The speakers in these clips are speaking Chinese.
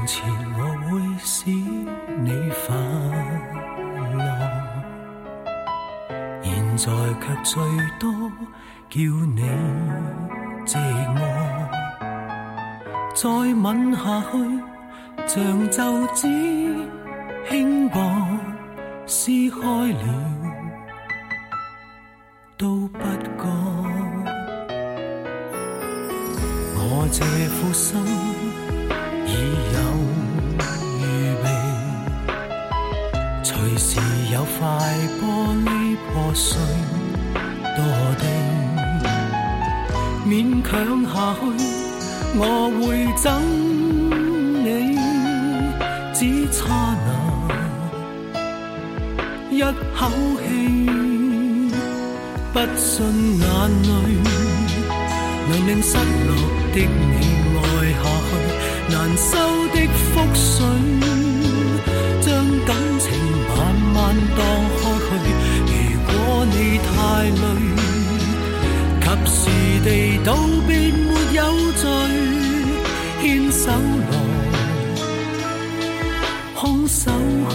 从前我会使你快乐，现在却最多叫你寂寞。再吻下去，像皱纸轻薄，撕开了口气，不信眼泪能令失落的你爱下去，难收的覆水，将感情慢慢荡开去。如果你太累，及时地道别没有罪。牵手来，空手去，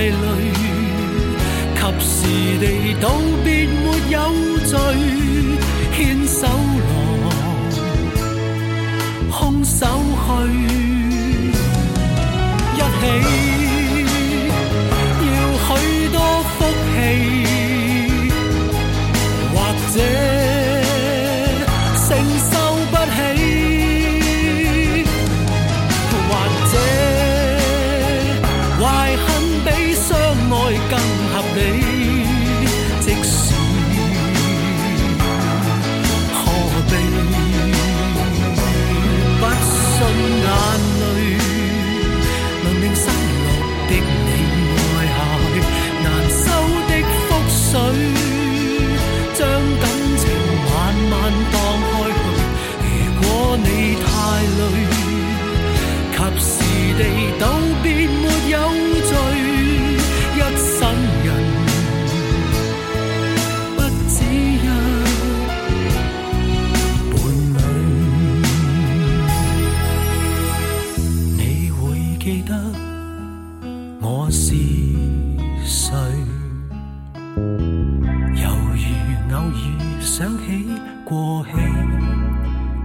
太累，及时地道别没有罪，牵手来，空手去，一起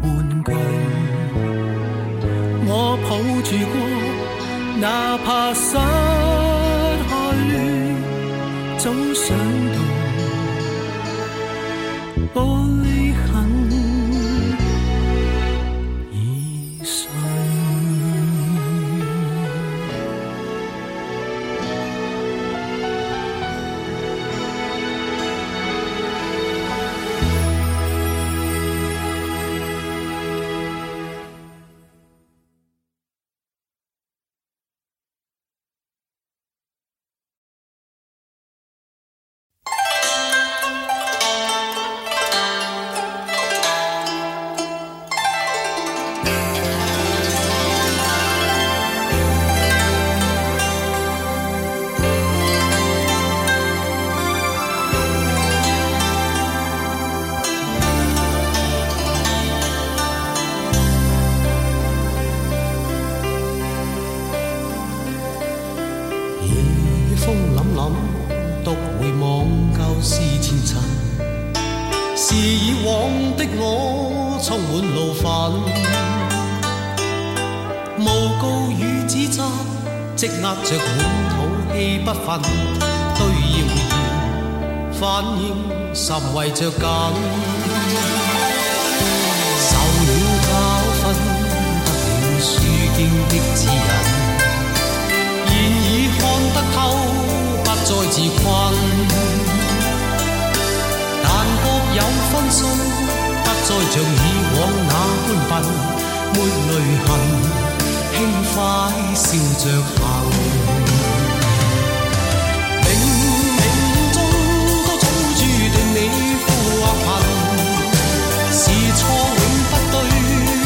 玩具我抱住过哪怕失去总想压着满肚气不愤，对谣言反应甚为着紧，受了教训，得了书经的指引，现已看得透，不再自困。但各有分数，不再像以往那般笨，没泪痕，轻快笑着行。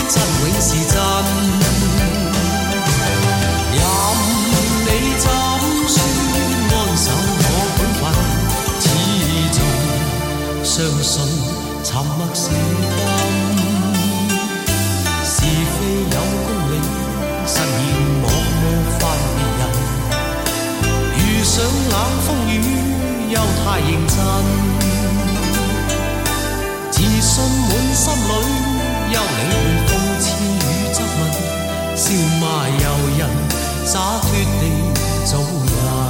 真永是真。任你怎说，安守我本分，始终相信。沉默是金，是非有公理，实现莫冒犯别人。遇上冷风雨，又太认真，自信满心里，休理会讽刺与质问，笑骂由人，洒脱地做人。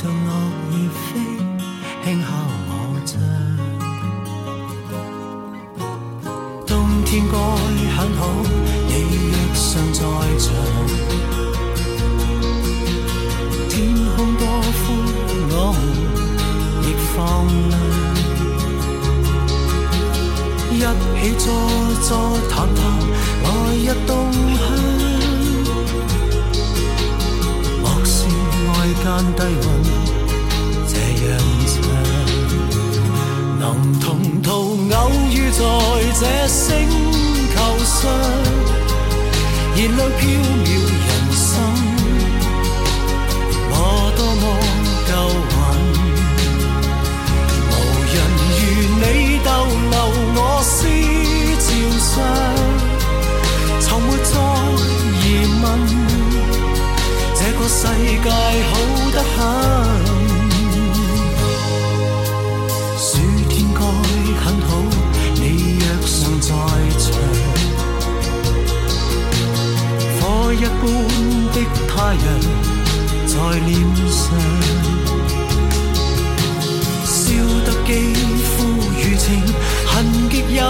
像落叶飞，轻敲我窗。冬天该很好，你若尚在场。天空多灰，我们亦放亮。一起坐坐谈谈，来日动向。莫说爱间低。这星球上燃亮飘的他人在脸上，笑得肌肤如情，痕极悠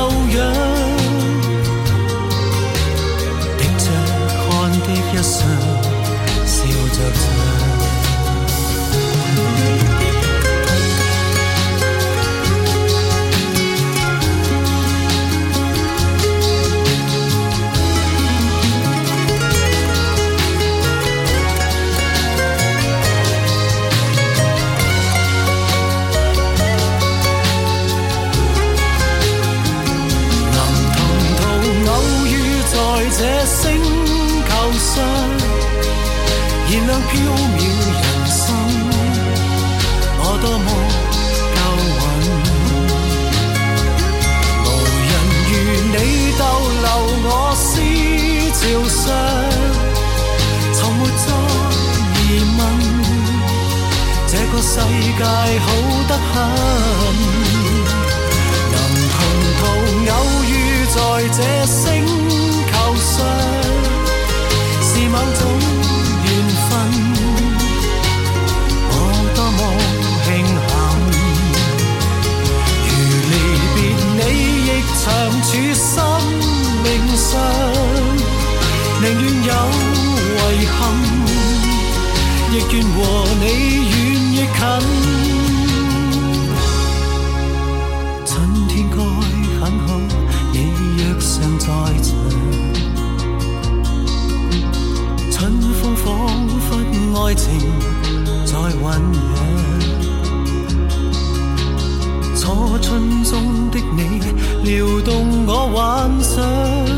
愿和你远亦近。春天该很好，你若尚在场。春风仿佛爱情在酝酿。初春中的你，撩动我幻想。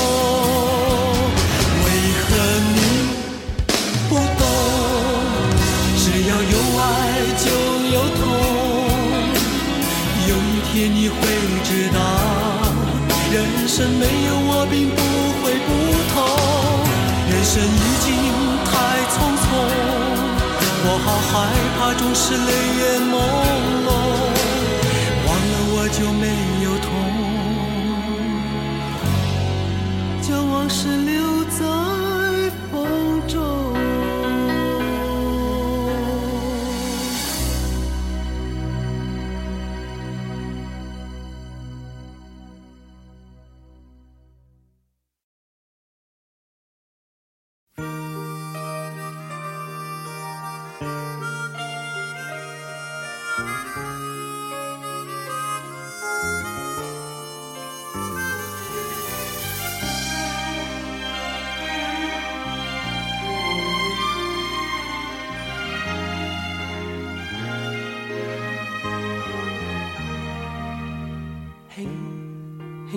就有痛。有一天你会知道，人生没有我并不会不同。人生已经太匆匆，我好害怕总是泪眼朦胧。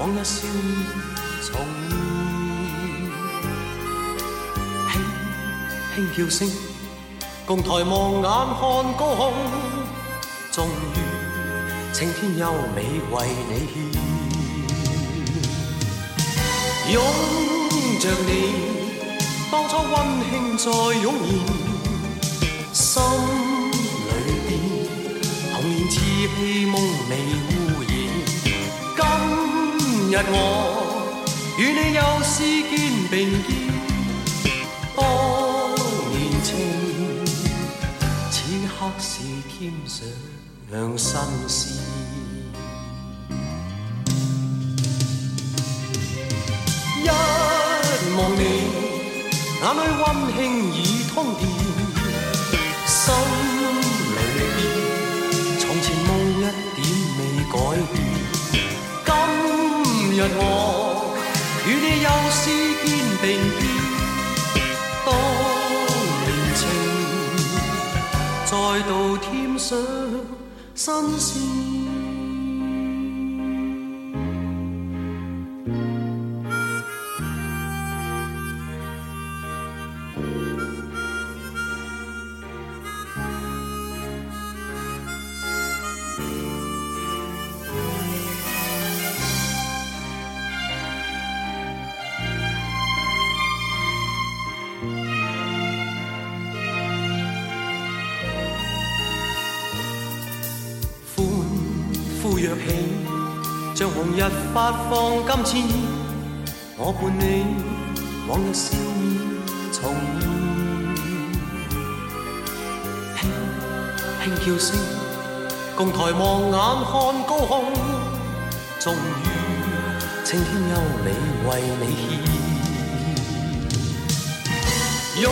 往日笑面重现，轻轻叫声，共抬望眼看高空，终于青天优美为你献。拥着你，当初温馨再涌现，心里边童年稚气梦未。日我与你又是肩并肩，当年情，此刻是添上新鲜。一望你，眼里温馨已通电，心里边从前梦一点未改变。日我与你又是肩并肩，当年情再度添上新鲜。躍起，像紅日發放金箭，我伴你往日笑面重現，輕輕叫聲，共抬望眼看高空，終於青天優美為你獻，擁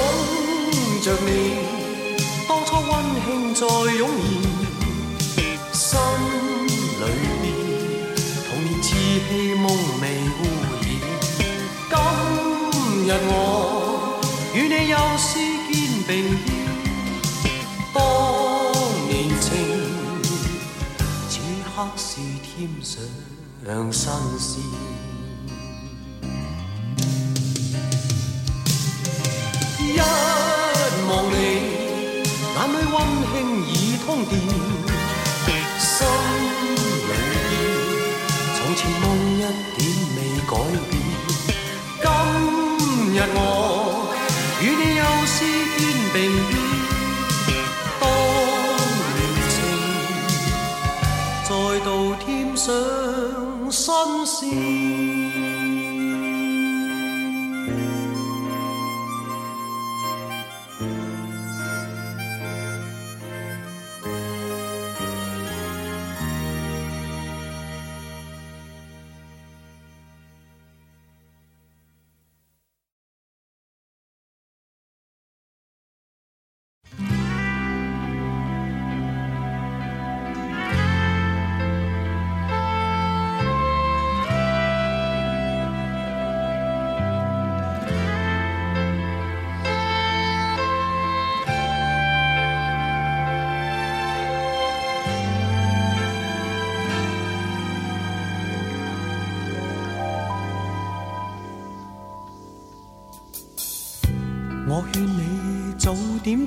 着你，當初溫馨再湧現。年稚气梦未污染。今日我与你又是肩并肩，当年情，此刻是添上新鲜。一望你，眼里温馨已通电。改变。今日我与你又是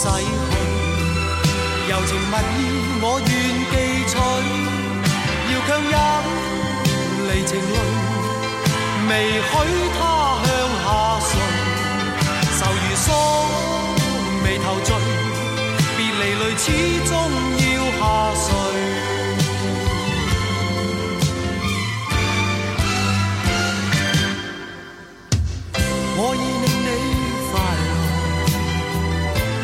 逝去，柔情蜜意我愿记取。要强忍离情泪，未许它向下垂，愁如锁眉头聚，别离泪始终要下垂。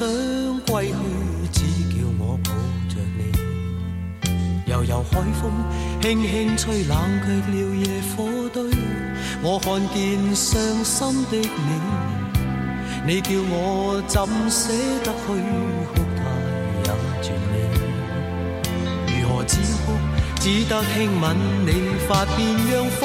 想归去，只叫我抱着你。悠悠海风轻轻吹，冷却了夜火堆。我看见伤心的你，你叫我怎舍得去哭太也絕美。如何止哭？只得轻吻你发，边让风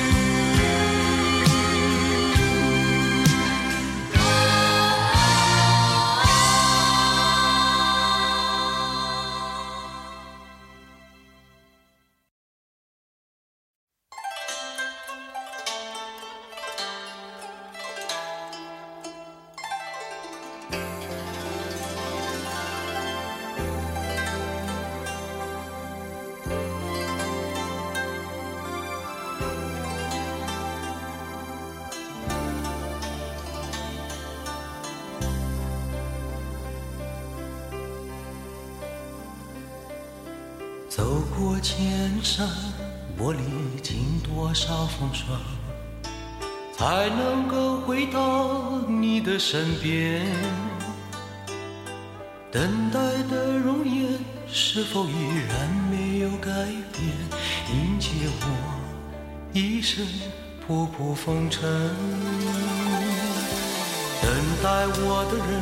身边？等待的容颜是否依然没有改变？迎接我一生仆仆风尘。等待我的人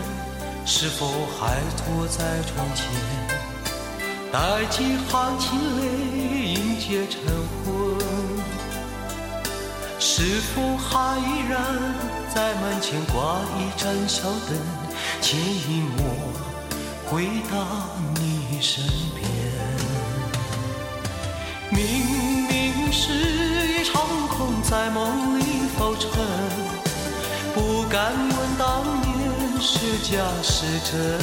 是否还坐在窗前？带几行清泪迎接晨昏，是否还依然在门前挂一盏小灯，牵引我回到你身边？明明是一场空，在梦里浮沉，不敢问当年是假是真。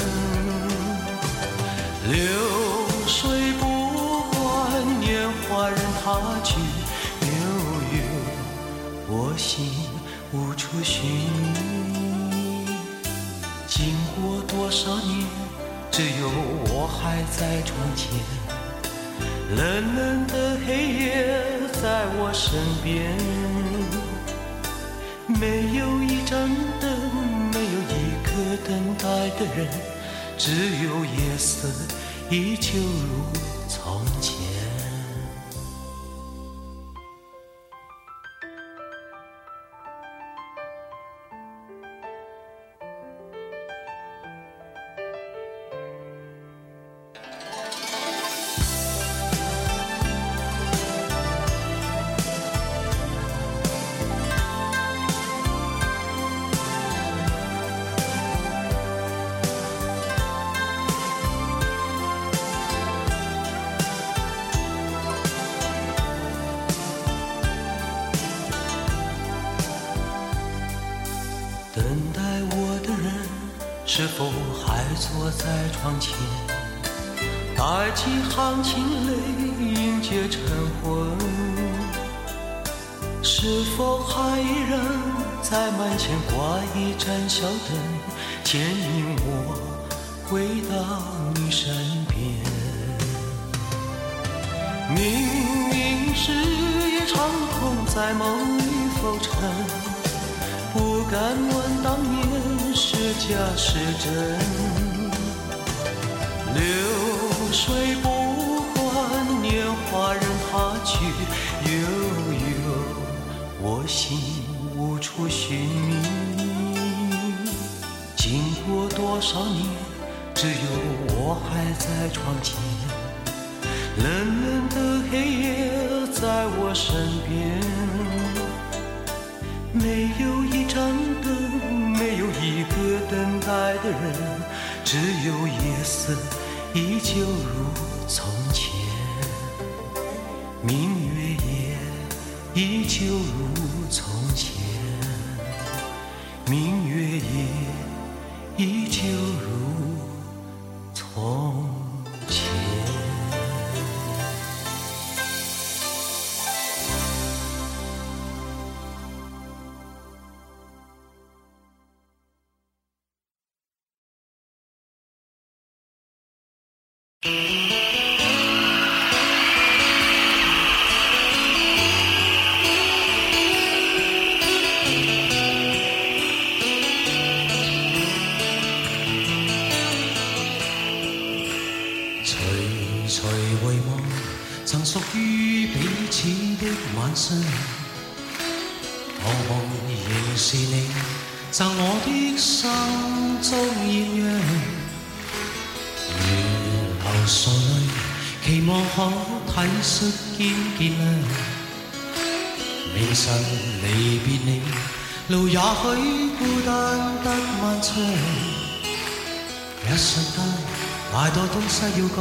流。水不管年华任它去，心无处寻觅。经过多少年，只有我还在窗前。冷冷的黑夜在我身边，没有一盏灯，没有一个等待的人，只有夜色。依旧如是否还坐在窗前，带几行清泪迎接晨昏？是否还依然在门前挂一盏小灯，牵引我回到你身边？明明是一场空，在梦里浮沉，不敢问当年的假是真流水不管年华任它去悠悠我心无处寻觅经过多少年只有我还在窗前冷冷的黑夜在我身边没有等待的人只有夜色依旧如需要讲。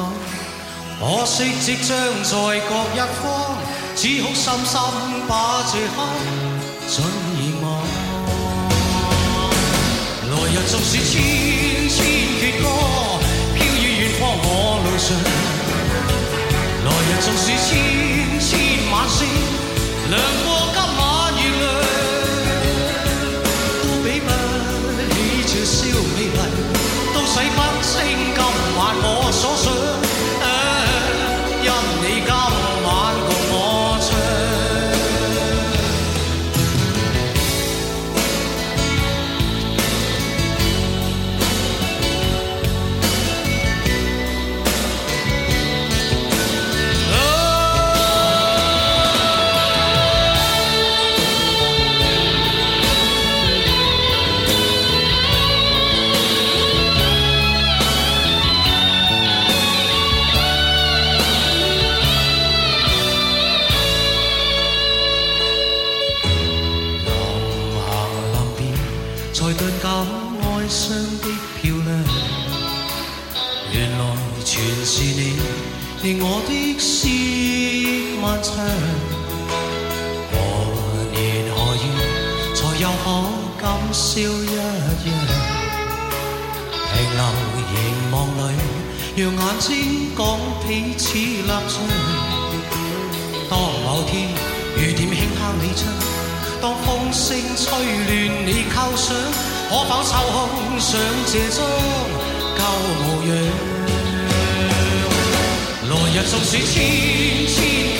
可惜即将在各一方，只好深深把这刻尽遗忘。来日纵使千千阙歌飘于远方，我路上。来日纵使千千晚星亮过。可否抽空想这张旧模样来日纵使千千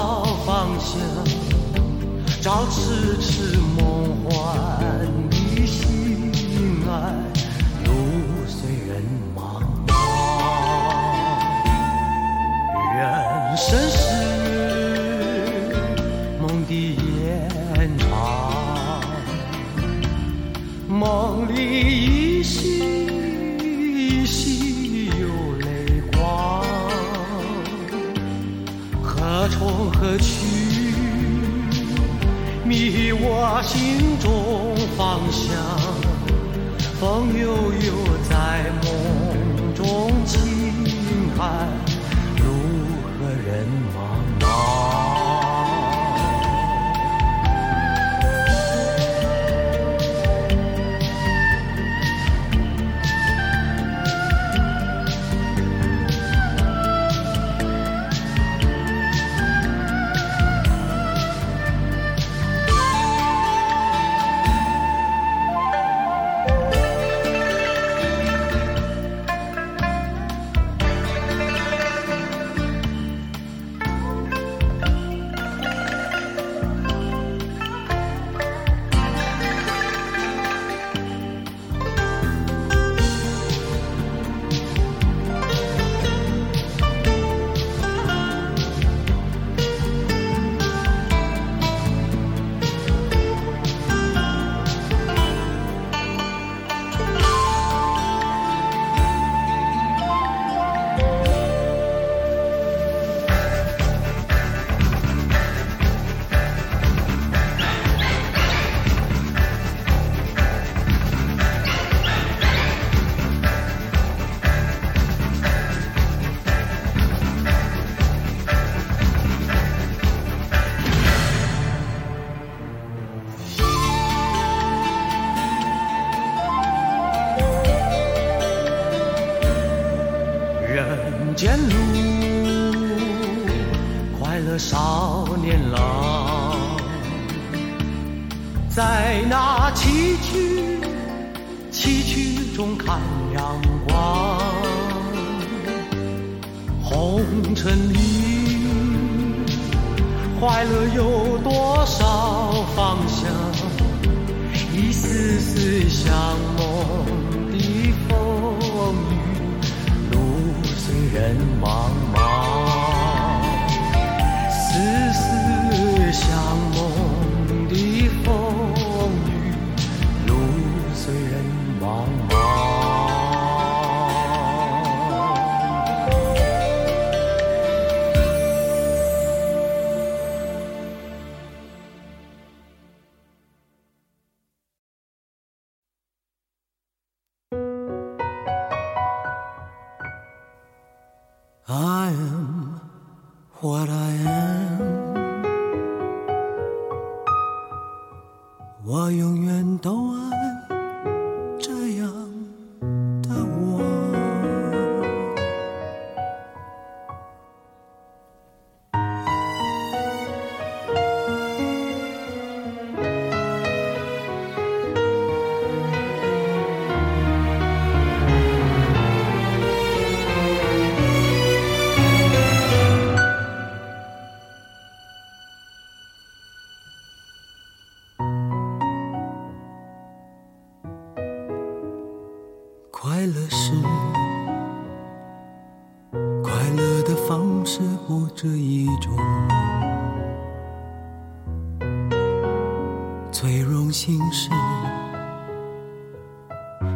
找方向，找痴痴梦幻。心中方向风悠悠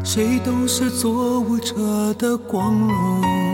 谁都是作物者的光荣。